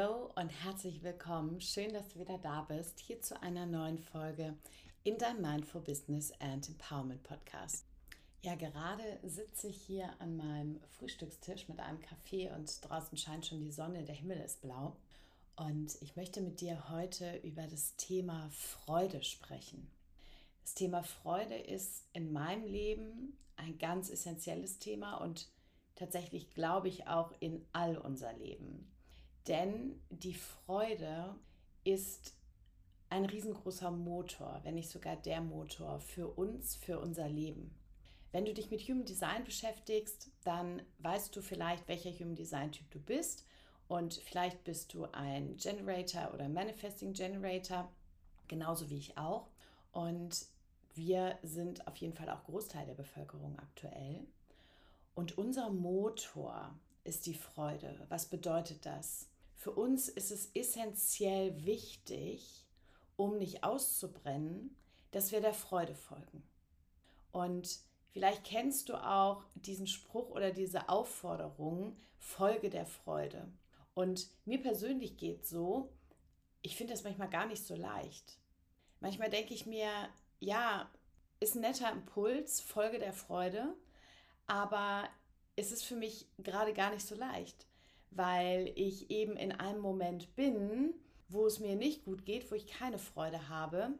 Hallo und herzlich willkommen. Schön, dass du wieder da bist, hier zu einer neuen Folge in deinem Mindful Business and Empowerment Podcast. Ja, gerade sitze ich hier an meinem Frühstückstisch mit einem Kaffee und draußen scheint schon die Sonne, der Himmel ist blau. Und ich möchte mit dir heute über das Thema Freude sprechen. Das Thema Freude ist in meinem Leben ein ganz essentielles Thema und tatsächlich glaube ich auch in all unser Leben. Denn die Freude ist ein riesengroßer Motor, wenn nicht sogar der Motor für uns, für unser Leben. Wenn du dich mit Human Design beschäftigst, dann weißt du vielleicht, welcher Human Design Typ du bist. Und vielleicht bist du ein Generator oder Manifesting Generator, genauso wie ich auch. Und wir sind auf jeden Fall auch Großteil der Bevölkerung aktuell. Und unser Motor ist die Freude. Was bedeutet das? Für uns ist es essentiell wichtig, um nicht auszubrennen, dass wir der Freude folgen. Und vielleicht kennst du auch diesen Spruch oder diese Aufforderung, Folge der Freude. Und mir persönlich geht so, ich finde das manchmal gar nicht so leicht. Manchmal denke ich mir, ja, ist ein netter Impuls, Folge der Freude, aber es ist für mich gerade gar nicht so leicht, weil ich eben in einem Moment bin, wo es mir nicht gut geht, wo ich keine Freude habe.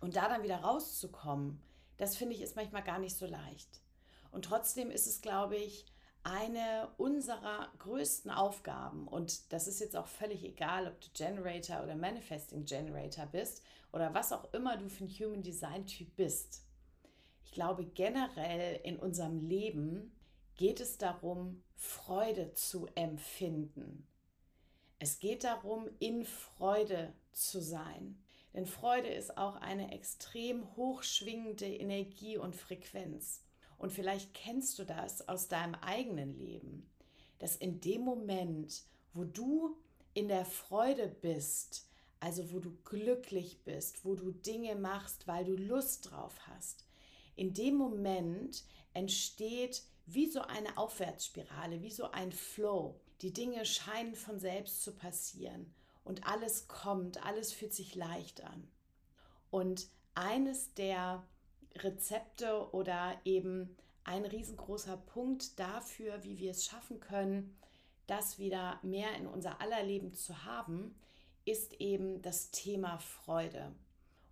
Und da dann wieder rauszukommen, das finde ich ist manchmal gar nicht so leicht. Und trotzdem ist es, glaube ich, eine unserer größten Aufgaben, und das ist jetzt auch völlig egal, ob du Generator oder Manifesting Generator bist oder was auch immer du für ein Human Design Typ bist. Ich glaube, generell in unserem Leben geht es darum, Freude zu empfinden. Es geht darum, in Freude zu sein. Denn Freude ist auch eine extrem hochschwingende Energie und Frequenz. Und vielleicht kennst du das aus deinem eigenen Leben, dass in dem Moment, wo du in der Freude bist, also wo du glücklich bist, wo du Dinge machst, weil du Lust drauf hast, in dem Moment entsteht wie so eine Aufwärtsspirale, wie so ein Flow. Die Dinge scheinen von selbst zu passieren und alles kommt, alles fühlt sich leicht an. Und eines der Rezepte oder eben ein riesengroßer Punkt dafür, wie wir es schaffen können, das wieder mehr in unser aller Leben zu haben, ist eben das Thema Freude.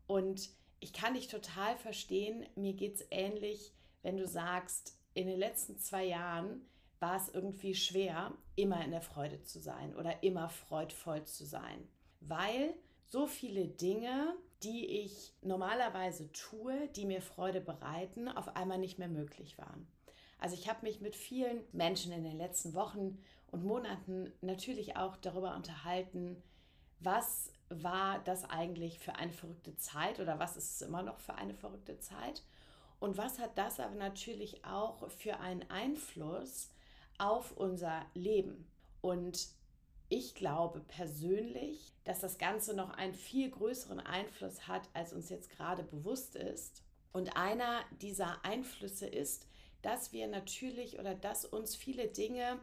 Und ich kann dich total verstehen, mir geht es ähnlich, wenn du sagst, in den letzten zwei Jahren war es irgendwie schwer, immer in der Freude zu sein oder immer freudvoll zu sein, weil so viele Dinge, die ich normalerweise tue, die mir Freude bereiten, auf einmal nicht mehr möglich waren. Also ich habe mich mit vielen Menschen in den letzten Wochen und Monaten natürlich auch darüber unterhalten, was war das eigentlich für eine verrückte Zeit oder was ist es immer noch für eine verrückte Zeit und was hat das aber natürlich auch für einen Einfluss auf unser Leben? Und ich glaube persönlich, dass das Ganze noch einen viel größeren Einfluss hat, als uns jetzt gerade bewusst ist. Und einer dieser Einflüsse ist, dass wir natürlich oder dass uns viele Dinge,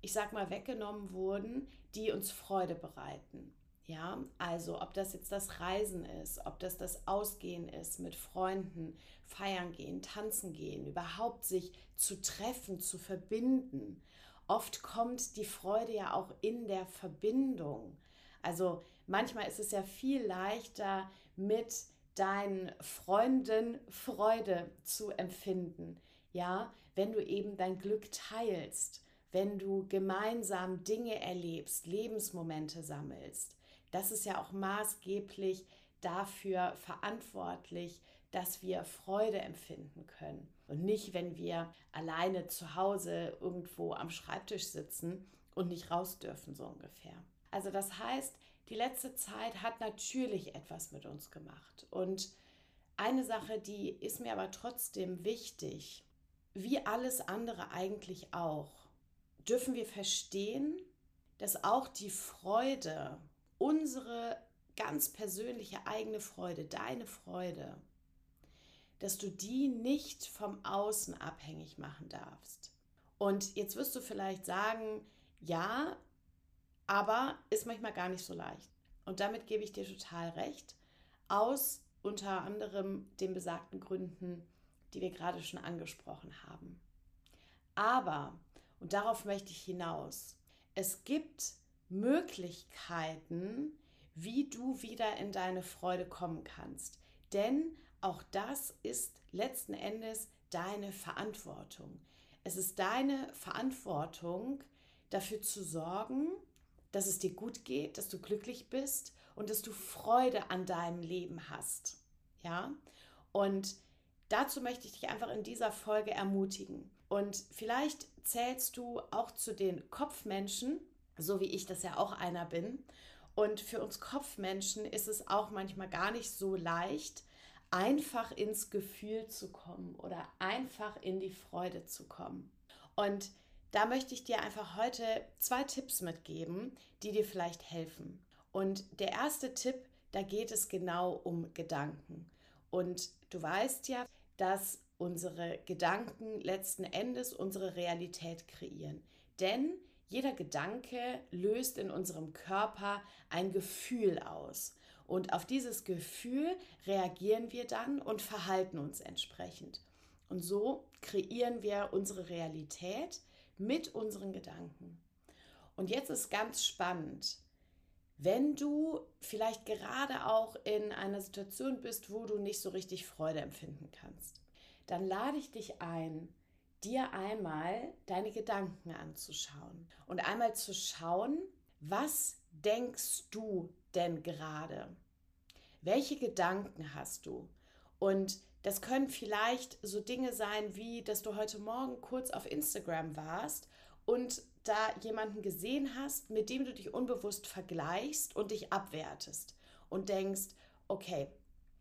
ich sag mal, weggenommen wurden, die uns Freude bereiten. Ja, also ob das jetzt das Reisen ist, ob das das Ausgehen ist mit Freunden, feiern gehen, tanzen gehen, überhaupt sich zu treffen, zu verbinden. Oft kommt die Freude ja auch in der Verbindung. Also manchmal ist es ja viel leichter mit deinen Freunden Freude zu empfinden. Ja, wenn du eben dein Glück teilst, wenn du gemeinsam Dinge erlebst, Lebensmomente sammelst das ist ja auch maßgeblich dafür verantwortlich, dass wir Freude empfinden können. Und nicht, wenn wir alleine zu Hause irgendwo am Schreibtisch sitzen und nicht raus dürfen, so ungefähr. Also das heißt, die letzte Zeit hat natürlich etwas mit uns gemacht. Und eine Sache, die ist mir aber trotzdem wichtig, wie alles andere eigentlich auch, dürfen wir verstehen, dass auch die Freude unsere ganz persönliche eigene Freude, deine Freude, dass du die nicht vom Außen abhängig machen darfst. Und jetzt wirst du vielleicht sagen, ja, aber ist manchmal gar nicht so leicht. Und damit gebe ich dir total recht, aus unter anderem den besagten Gründen, die wir gerade schon angesprochen haben. Aber, und darauf möchte ich hinaus, es gibt Möglichkeiten, wie du wieder in deine Freude kommen kannst. Denn auch das ist letzten Endes deine Verantwortung. Es ist deine Verantwortung, dafür zu sorgen, dass es dir gut geht, dass du glücklich bist und dass du Freude an deinem Leben hast. Ja? Und dazu möchte ich dich einfach in dieser Folge ermutigen. Und vielleicht zählst du auch zu den Kopfmenschen, so wie ich das ja auch einer bin. Und für uns Kopfmenschen ist es auch manchmal gar nicht so leicht, einfach ins Gefühl zu kommen oder einfach in die Freude zu kommen. Und da möchte ich dir einfach heute zwei Tipps mitgeben, die dir vielleicht helfen. Und der erste Tipp, da geht es genau um Gedanken. Und du weißt ja, dass unsere Gedanken letzten Endes unsere Realität kreieren. Denn jeder Gedanke löst in unserem Körper ein Gefühl aus. Und auf dieses Gefühl reagieren wir dann und verhalten uns entsprechend. Und so kreieren wir unsere Realität mit unseren Gedanken. Und jetzt ist ganz spannend, wenn du vielleicht gerade auch in einer Situation bist, wo du nicht so richtig Freude empfinden kannst, dann lade ich dich ein, dir einmal deine Gedanken anzuschauen und einmal zu schauen, was denkst du denn gerade? Welche Gedanken hast du? Und das können vielleicht so Dinge sein, wie dass du heute Morgen kurz auf Instagram warst und da jemanden gesehen hast, mit dem du dich unbewusst vergleichst und dich abwertest und denkst, okay,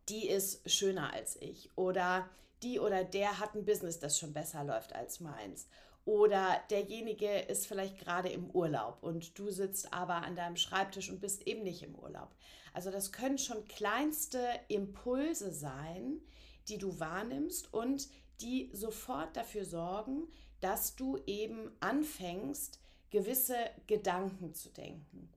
die ist schöner als ich oder die oder der hat ein Business, das schon besser läuft als meins. Oder derjenige ist vielleicht gerade im Urlaub und du sitzt aber an deinem Schreibtisch und bist eben nicht im Urlaub. Also das können schon kleinste Impulse sein, die du wahrnimmst und die sofort dafür sorgen, dass du eben anfängst, gewisse Gedanken zu denken.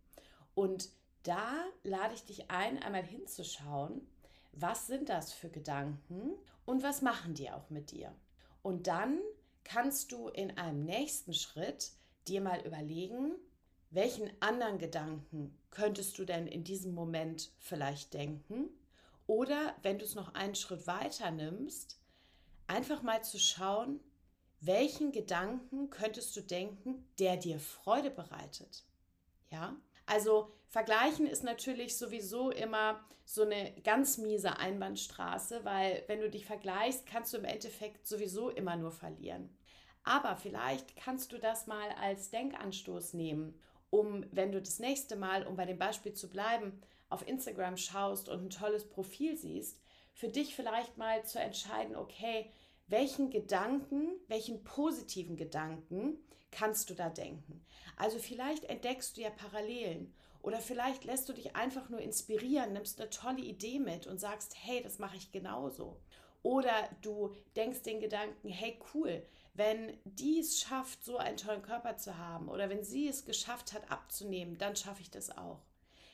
Und da lade ich dich ein, einmal hinzuschauen, was sind das für Gedanken und was machen die auch mit dir. Und dann kannst du in einem nächsten Schritt dir mal überlegen, welchen anderen Gedanken könntest du denn in diesem Moment vielleicht denken? Oder wenn du es noch einen Schritt weiter nimmst, einfach mal zu schauen, welchen Gedanken könntest du denken, der dir Freude bereitet? Ja, also vergleichen ist natürlich sowieso immer so eine ganz miese Einbahnstraße, weil wenn du dich vergleichst, kannst du im Endeffekt sowieso immer nur verlieren. Aber vielleicht kannst du das mal als Denkanstoß nehmen, um, wenn du das nächste Mal, um bei dem Beispiel zu bleiben, auf Instagram schaust und ein tolles Profil siehst, für dich vielleicht mal zu entscheiden, okay, welchen Gedanken, welchen positiven Gedanken kannst du da denken? Also vielleicht entdeckst du ja Parallelen oder vielleicht lässt du dich einfach nur inspirieren, nimmst eine tolle Idee mit und sagst, hey, das mache ich genauso. Oder du denkst den Gedanken, hey cool, wenn die es schafft, so einen tollen Körper zu haben oder wenn sie es geschafft hat, abzunehmen, dann schaffe ich das auch.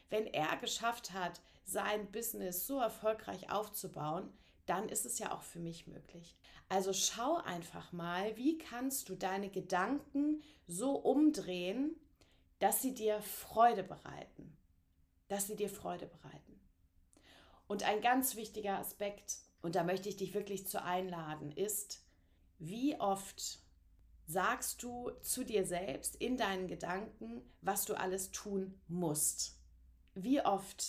Wenn er geschafft hat, sein Business so erfolgreich aufzubauen, dann ist es ja auch für mich möglich. Also schau einfach mal, wie kannst du deine Gedanken so umdrehen, dass sie dir Freude bereiten. Dass sie dir Freude bereiten. Und ein ganz wichtiger Aspekt, und da möchte ich dich wirklich zu einladen, ist, wie oft sagst du zu dir selbst in deinen Gedanken, was du alles tun musst? Wie oft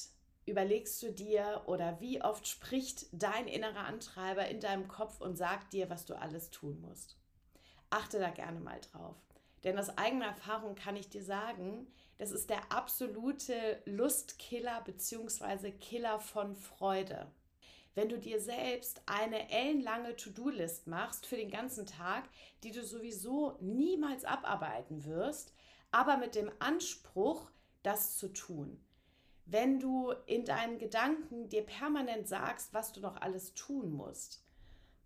überlegst du dir oder wie oft spricht dein innerer Antreiber in deinem Kopf und sagt dir, was du alles tun musst? Achte da gerne mal drauf. Denn aus eigener Erfahrung kann ich dir sagen, das ist der absolute Lustkiller bzw. Killer von Freude. Wenn du dir selbst eine ellenlange To-Do-List machst für den ganzen Tag, die du sowieso niemals abarbeiten wirst, aber mit dem Anspruch, das zu tun wenn du in deinen Gedanken dir permanent sagst, was du noch alles tun musst,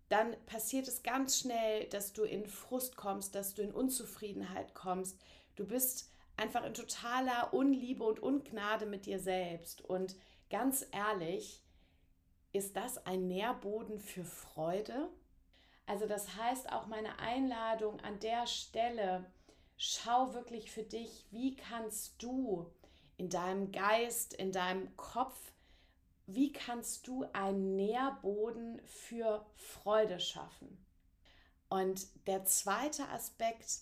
dann passiert es ganz schnell, dass du in Frust kommst, dass du in Unzufriedenheit kommst. Du bist einfach in totaler Unliebe und Ungnade mit dir selbst. Und ganz ehrlich, ist das ein Nährboden für Freude? Also das heißt auch meine Einladung an der Stelle, schau wirklich für dich, wie kannst du in deinem Geist, in deinem Kopf, wie kannst du einen Nährboden für Freude schaffen? Und der zweite Aspekt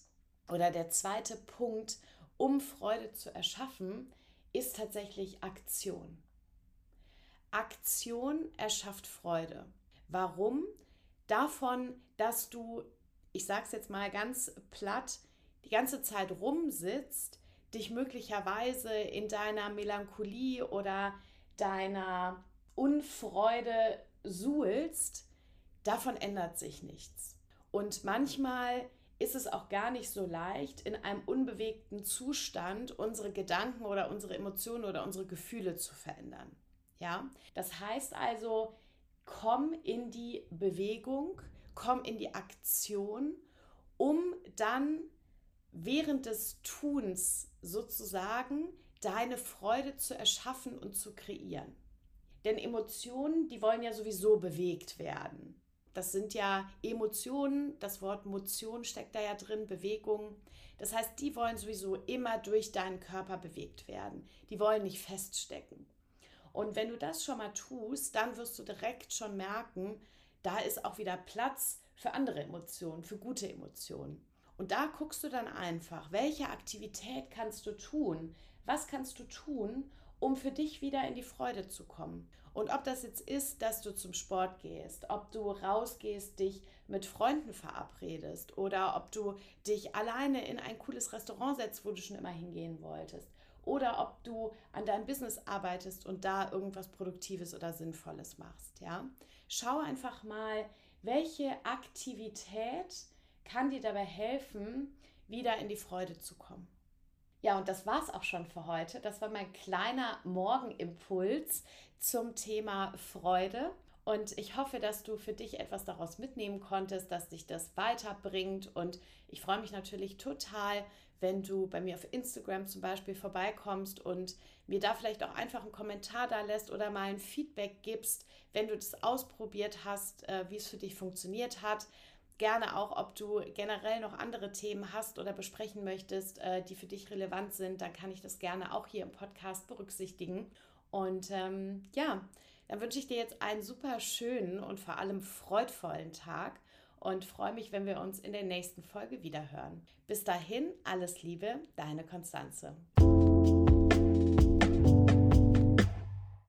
oder der zweite Punkt, um Freude zu erschaffen, ist tatsächlich Aktion. Aktion erschafft Freude. Warum? Davon, dass du, ich sage es jetzt mal ganz platt, die ganze Zeit rumsitzt, dich möglicherweise in deiner Melancholie oder deiner Unfreude suhlst, davon ändert sich nichts. Und manchmal ist es auch gar nicht so leicht, in einem unbewegten Zustand unsere Gedanken oder unsere Emotionen oder unsere Gefühle zu verändern. Ja, das heißt also, komm in die Bewegung, komm in die Aktion, um dann während des Tuns sozusagen deine Freude zu erschaffen und zu kreieren. Denn Emotionen, die wollen ja sowieso bewegt werden. Das sind ja Emotionen, das Wort Motion steckt da ja drin, Bewegung. Das heißt, die wollen sowieso immer durch deinen Körper bewegt werden. Die wollen nicht feststecken. Und wenn du das schon mal tust, dann wirst du direkt schon merken, da ist auch wieder Platz für andere Emotionen, für gute Emotionen. Und da guckst du dann einfach, welche Aktivität kannst du tun? Was kannst du tun, um für dich wieder in die Freude zu kommen? Und ob das jetzt ist, dass du zum Sport gehst, ob du rausgehst, dich mit Freunden verabredest oder ob du dich alleine in ein cooles Restaurant setzt, wo du schon immer hingehen wolltest. Oder ob du an deinem Business arbeitest und da irgendwas Produktives oder Sinnvolles machst. Ja? Schau einfach mal, welche Aktivität kann dir dabei helfen, wieder in die Freude zu kommen. Ja, und das war es auch schon für heute. Das war mein kleiner Morgenimpuls zum Thema Freude. Und ich hoffe, dass du für dich etwas daraus mitnehmen konntest, dass dich das weiterbringt. Und ich freue mich natürlich total, wenn du bei mir auf Instagram zum Beispiel vorbeikommst und mir da vielleicht auch einfach einen Kommentar da lässt oder mal ein Feedback gibst, wenn du das ausprobiert hast, äh, wie es für dich funktioniert hat gerne auch, ob du generell noch andere Themen hast oder besprechen möchtest, äh, die für dich relevant sind, dann kann ich das gerne auch hier im Podcast berücksichtigen. Und ähm, ja, dann wünsche ich dir jetzt einen super schönen und vor allem freudvollen Tag und freue mich, wenn wir uns in der nächsten Folge wieder hören. Bis dahin, alles Liebe, deine Konstanze.